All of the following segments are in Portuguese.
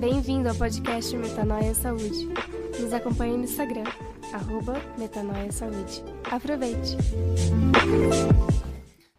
Bem-vindo ao podcast Metanoia Saúde. Nos acompanhe no Instagram, arroba Metanoia Saúde. Aproveite!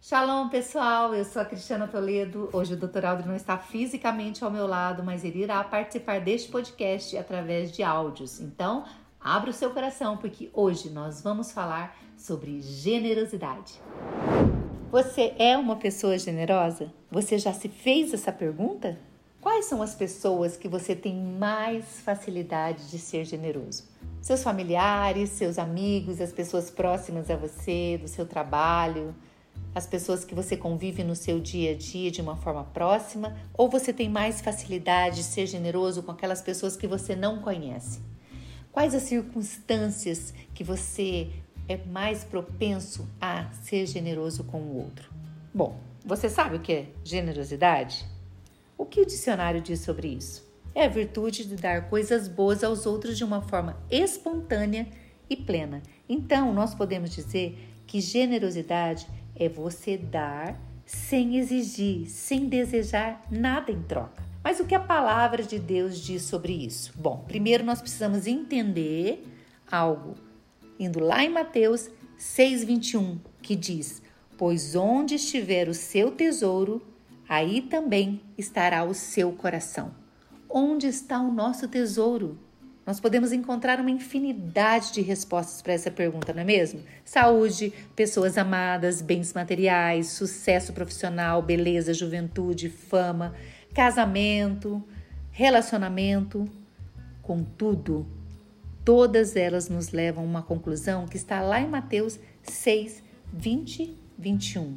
Shalom, pessoal! Eu sou a Cristiana Toledo. Hoje o Dr. Aldo não está fisicamente ao meu lado, mas ele irá participar deste podcast através de áudios. Então, abra o seu coração, porque hoje nós vamos falar sobre generosidade. Você é uma pessoa generosa? Você já se fez essa pergunta? Quais são as pessoas que você tem mais facilidade de ser generoso? Seus familiares, seus amigos, as pessoas próximas a você, do seu trabalho, as pessoas que você convive no seu dia a dia de uma forma próxima? Ou você tem mais facilidade de ser generoso com aquelas pessoas que você não conhece? Quais as circunstâncias que você é mais propenso a ser generoso com o outro? Bom, você sabe o que é generosidade? O que o dicionário diz sobre isso? É a virtude de dar coisas boas aos outros de uma forma espontânea e plena. Então, nós podemos dizer que generosidade é você dar sem exigir, sem desejar nada em troca. Mas o que a palavra de Deus diz sobre isso? Bom, primeiro nós precisamos entender algo. Indo lá em Mateus 6:21, que diz: "Pois onde estiver o seu tesouro, aí também estará o seu coração. Onde está o nosso tesouro? Nós podemos encontrar uma infinidade de respostas para essa pergunta, não é mesmo? Saúde, pessoas amadas, bens materiais, sucesso profissional, beleza, juventude, fama, casamento, relacionamento. Contudo, todas elas nos levam a uma conclusão que está lá em Mateus 6, 20, 21.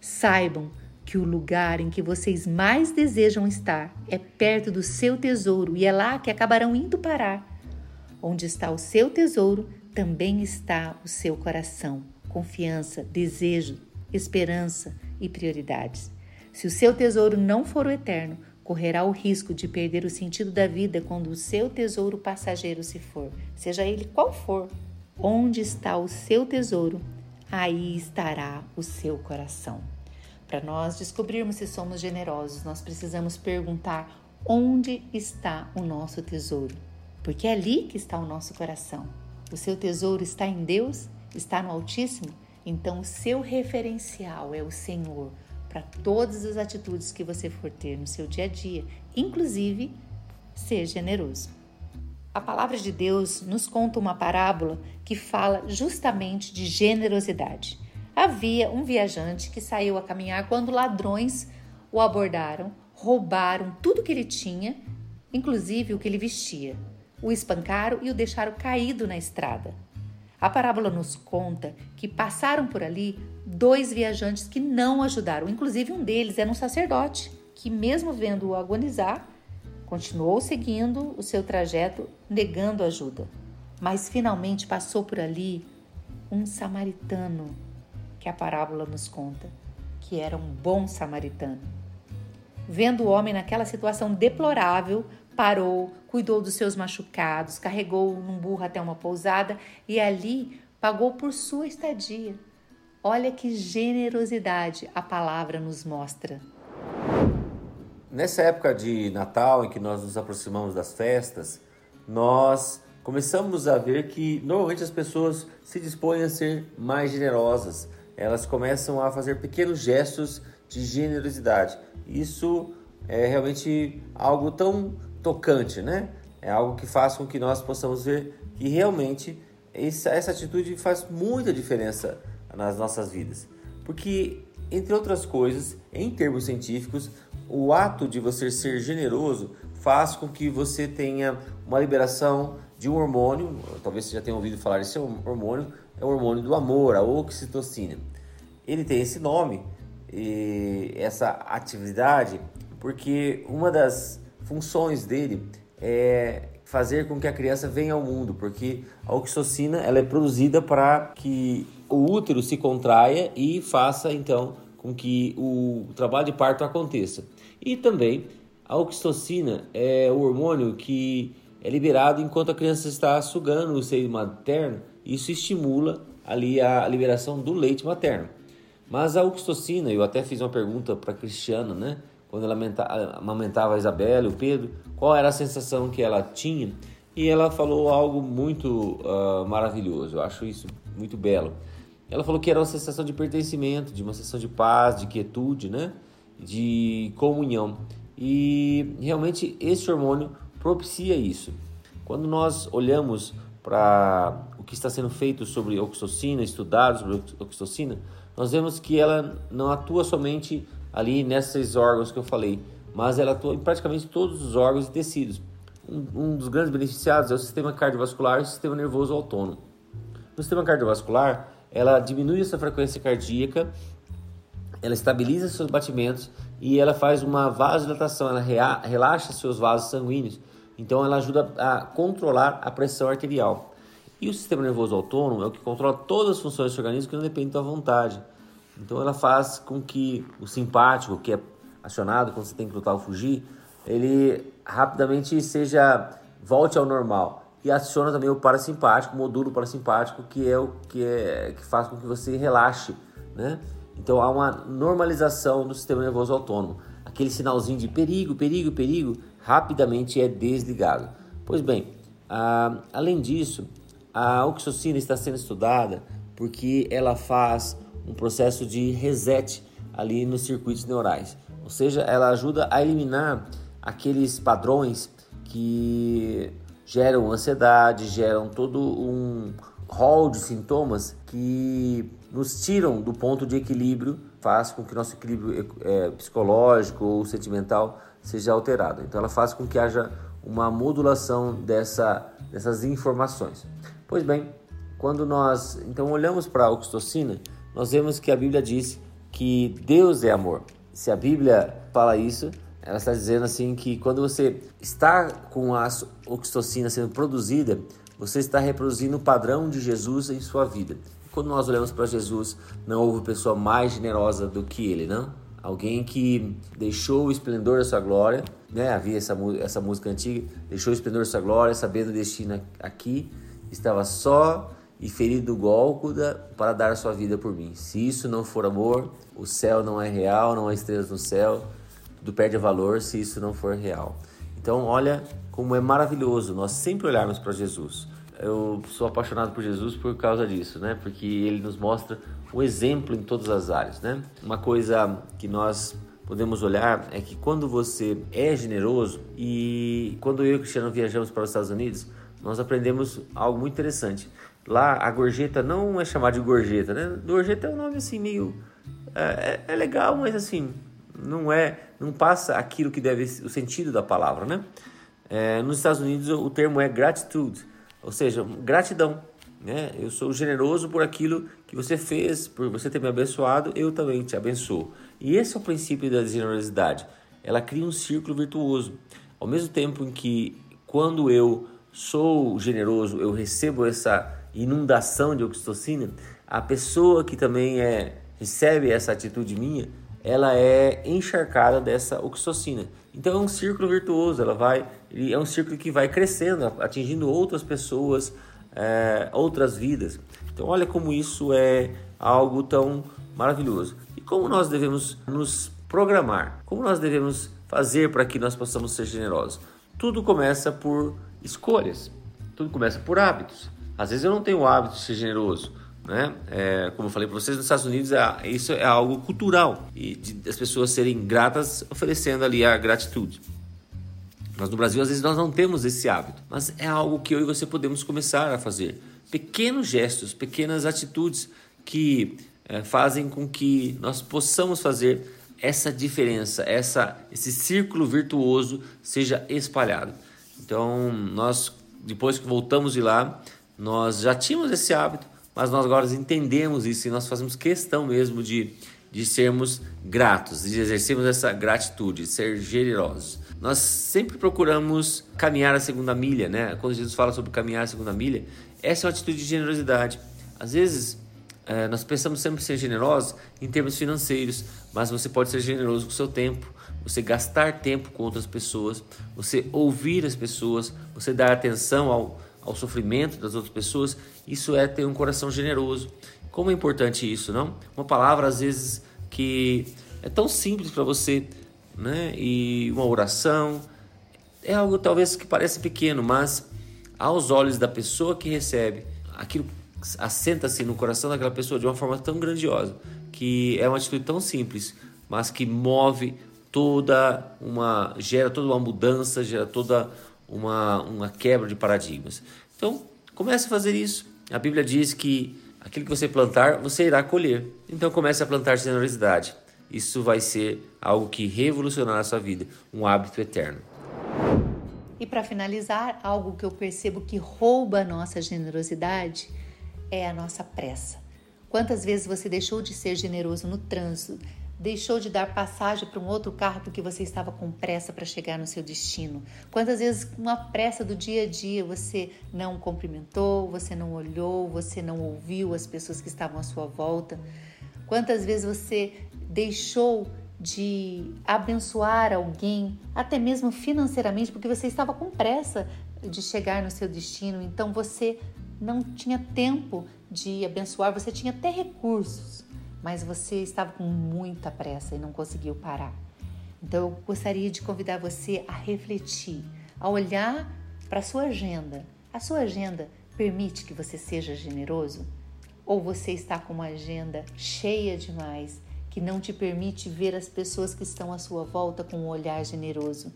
Saibam que o lugar em que vocês mais desejam estar é perto do seu tesouro e é lá que acabarão indo parar. Onde está o seu tesouro, também está o seu coração, confiança, desejo, esperança e prioridades. Se o seu tesouro não for o eterno, correrá o risco de perder o sentido da vida quando o seu tesouro passageiro se for, seja ele qual for. Onde está o seu tesouro, aí estará o seu coração. Para nós descobrirmos se somos generosos, nós precisamos perguntar onde está o nosso tesouro, porque é ali que está o nosso coração. O seu tesouro está em Deus? Está no Altíssimo? Então, o seu referencial é o Senhor para todas as atitudes que você for ter no seu dia a dia, inclusive ser generoso. A palavra de Deus nos conta uma parábola que fala justamente de generosidade. Havia um viajante que saiu a caminhar quando ladrões o abordaram, roubaram tudo que ele tinha, inclusive o que ele vestia. O espancaram e o deixaram caído na estrada. A parábola nos conta que passaram por ali dois viajantes que não ajudaram, inclusive um deles era um sacerdote, que, mesmo vendo-o agonizar, continuou seguindo o seu trajeto, negando ajuda. Mas finalmente passou por ali um samaritano a parábola nos conta, que era um bom samaritano. Vendo o homem naquela situação deplorável, parou, cuidou dos seus machucados, carregou num burro até uma pousada e ali pagou por sua estadia. Olha que generosidade a palavra nos mostra. Nessa época de Natal, em que nós nos aproximamos das festas, nós começamos a ver que normalmente as pessoas se dispõem a ser mais generosas, elas começam a fazer pequenos gestos de generosidade. Isso é realmente algo tão tocante, né? É algo que faz com que nós possamos ver que realmente essa, essa atitude faz muita diferença nas nossas vidas. Porque, entre outras coisas, em termos científicos, o ato de você ser generoso faz com que você tenha uma liberação de um hormônio, talvez você já tenha ouvido falar desse hormônio, é o hormônio do amor, a oxitocina. Ele tem esse nome, e essa atividade, porque uma das funções dele é fazer com que a criança venha ao mundo, porque a oxitocina ela é produzida para que o útero se contraia e faça então com que o trabalho de parto aconteça. E também a oxitocina é o hormônio que é liberado enquanto a criança está sugando o seio materno, isso estimula ali a liberação do leite materno. Mas a oxitocina, eu até fiz uma pergunta para a Cristiana, né? quando ela amamentava a Isabela e o Pedro, qual era a sensação que ela tinha. E ela falou algo muito uh, maravilhoso, eu acho isso muito belo. Ela falou que era uma sensação de pertencimento, de uma sensação de paz, de quietude, né? de comunhão. E realmente esse hormônio propicia isso. Quando nós olhamos para que está sendo feito sobre oxitocina, estudados sobre oxitocina, nós vemos que ela não atua somente ali nesses órgãos que eu falei, mas ela atua em praticamente todos os órgãos e tecidos. Um, um dos grandes beneficiados é o sistema cardiovascular e o sistema nervoso autônomo. No sistema cardiovascular, ela diminui essa frequência cardíaca, ela estabiliza seus batimentos e ela faz uma vasodilatação, ela relaxa seus vasos sanguíneos. Então ela ajuda a controlar a pressão arterial. E o sistema nervoso autônomo é o que controla todas as funções do organismo que não dependem da vontade. Então ela faz com que o simpático, que é acionado quando você tem que lutar ou fugir, ele rapidamente seja volte ao normal e aciona também o parasimpático, o modúlo parasimpático, que é o que é que faz com que você relaxe, né? Então há uma normalização do sistema nervoso autônomo. Aquele sinalzinho de perigo, perigo, perigo, rapidamente é desligado. Pois bem, ah, além disso, a oxitocina está sendo estudada porque ela faz um processo de reset ali nos circuitos neurais. Ou seja, ela ajuda a eliminar aqueles padrões que geram ansiedade, geram todo um rol de sintomas que nos tiram do ponto de equilíbrio, faz com que nosso equilíbrio é, psicológico ou sentimental seja alterado. Então ela faz com que haja uma modulação dessa, dessas informações. Pois bem, quando nós então olhamos para a oxitocina, nós vemos que a Bíblia diz que Deus é amor. Se a Bíblia fala isso, ela está dizendo assim que quando você está com a oxitocina sendo produzida, você está reproduzindo o padrão de Jesus em sua vida. Quando nós olhamos para Jesus, não houve pessoa mais generosa do que ele, não? Alguém que deixou o esplendor da sua glória, né? Havia essa, essa música antiga, deixou o esplendor da sua glória, sabendo o destino aqui, estava só e ferido do Gólgota para dar sua vida por mim. Se isso não for amor, o céu não é real, não há estrelas no céu, tudo perde valor se isso não for real. Então, olha como é maravilhoso nós sempre olharmos para Jesus. Eu sou apaixonado por Jesus por causa disso, né? Porque ele nos mostra o exemplo em todas as áreas, né? Uma coisa que nós podemos olhar é que quando você é generoso e quando eu e o Cristiano viajamos para os Estados Unidos, nós aprendemos algo muito interessante. Lá a gorjeta não é chamada de gorjeta, né? Gorjeta é um nome assim meio é, é, é legal, mas assim não é, não passa aquilo que deve o sentido da palavra, né? É, nos Estados Unidos o termo é gratitude, ou seja, gratidão. Né? Eu sou generoso por aquilo que você fez, por você ter me abençoado, eu também te abençoo. E esse é o princípio da generosidade. Ela cria um círculo virtuoso. Ao mesmo tempo em que, quando eu sou generoso, eu recebo essa inundação de oxitocina, a pessoa que também é recebe essa atitude minha, ela é encharcada dessa oxitocina. Então é um círculo virtuoso, ela vai, é um círculo que vai crescendo, atingindo outras pessoas, é, outras vidas. Então olha como isso é algo tão maravilhoso. E como nós devemos nos programar? Como nós devemos fazer para que nós possamos ser generosos? Tudo começa por escolhas. Tudo começa por hábitos. Às vezes eu não tenho o hábito de ser generoso, né? É, como eu falei para vocês, nos Estados Unidos é, isso é algo cultural e de, as pessoas serem gratas oferecendo ali a gratitude. Nós no Brasil às vezes nós não temos esse hábito, mas é algo que eu e você podemos começar a fazer. Pequenos gestos, pequenas atitudes que é, fazem com que nós possamos fazer essa diferença, essa, esse círculo virtuoso seja espalhado. Então, nós, depois que voltamos de lá, nós já tínhamos esse hábito, mas nós agora entendemos isso e nós fazemos questão mesmo de, de sermos gratos, de exercermos essa gratitude, de ser generosos. Nós sempre procuramos caminhar a segunda milha, né? Quando Jesus fala sobre caminhar a segunda milha, essa é uma atitude de generosidade. Às vezes, é, nós pensamos sempre ser generosos em termos financeiros, mas você pode ser generoso com o seu tempo, você gastar tempo com outras pessoas, você ouvir as pessoas, você dar atenção ao, ao sofrimento das outras pessoas, isso é ter um coração generoso. Como é importante isso, não? Uma palavra às vezes que é tão simples para você né? E uma oração é algo talvez que parece pequeno, mas aos olhos da pessoa que recebe, aquilo assenta-se no coração daquela pessoa de uma forma tão grandiosa, que é uma atitude tão simples, mas que move toda uma gera toda uma mudança, gera toda uma, uma quebra de paradigmas. Então, comece a fazer isso. A Bíblia diz que aquilo que você plantar, você irá colher. Então, comece a plantar generosidade. Isso vai ser algo que revolucionará a sua vida, um hábito eterno. E para finalizar, algo que eu percebo que rouba a nossa generosidade é a nossa pressa. Quantas vezes você deixou de ser generoso no trânsito, deixou de dar passagem para um outro carro porque você estava com pressa para chegar no seu destino? Quantas vezes, com uma pressa do dia a dia, você não cumprimentou, você não olhou, você não ouviu as pessoas que estavam à sua volta? Quantas vezes você deixou de abençoar alguém, até mesmo financeiramente, porque você estava com pressa de chegar no seu destino, então você não tinha tempo de abençoar, você tinha até recursos, mas você estava com muita pressa e não conseguiu parar. Então eu gostaria de convidar você a refletir, a olhar para a sua agenda. A sua agenda permite que você seja generoso? Ou você está com uma agenda cheia demais que não te permite ver as pessoas que estão à sua volta com um olhar generoso.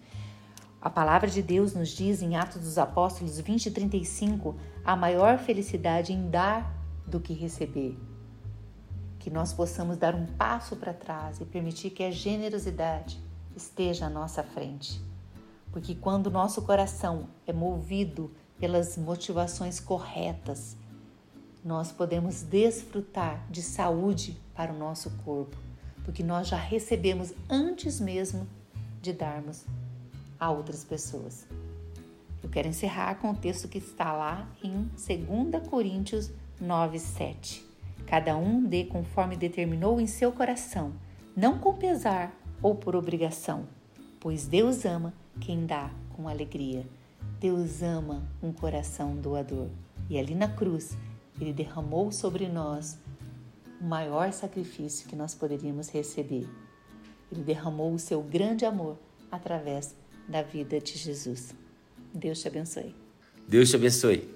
A palavra de Deus nos diz em Atos dos Apóstolos 20 e 35 a maior felicidade em dar do que receber. Que nós possamos dar um passo para trás e permitir que a generosidade esteja à nossa frente. Porque quando nosso coração é movido pelas motivações corretas, nós podemos desfrutar de saúde para o nosso corpo, porque nós já recebemos antes mesmo de darmos a outras pessoas. Eu quero encerrar com o texto que está lá em 2 Coríntios 9, 7. Cada um dê conforme determinou em seu coração, não com pesar ou por obrigação, pois Deus ama quem dá com alegria. Deus ama um coração doador. E ali na cruz, ele derramou sobre nós o maior sacrifício que nós poderíamos receber. Ele derramou o seu grande amor através da vida de Jesus. Deus te abençoe. Deus te abençoe.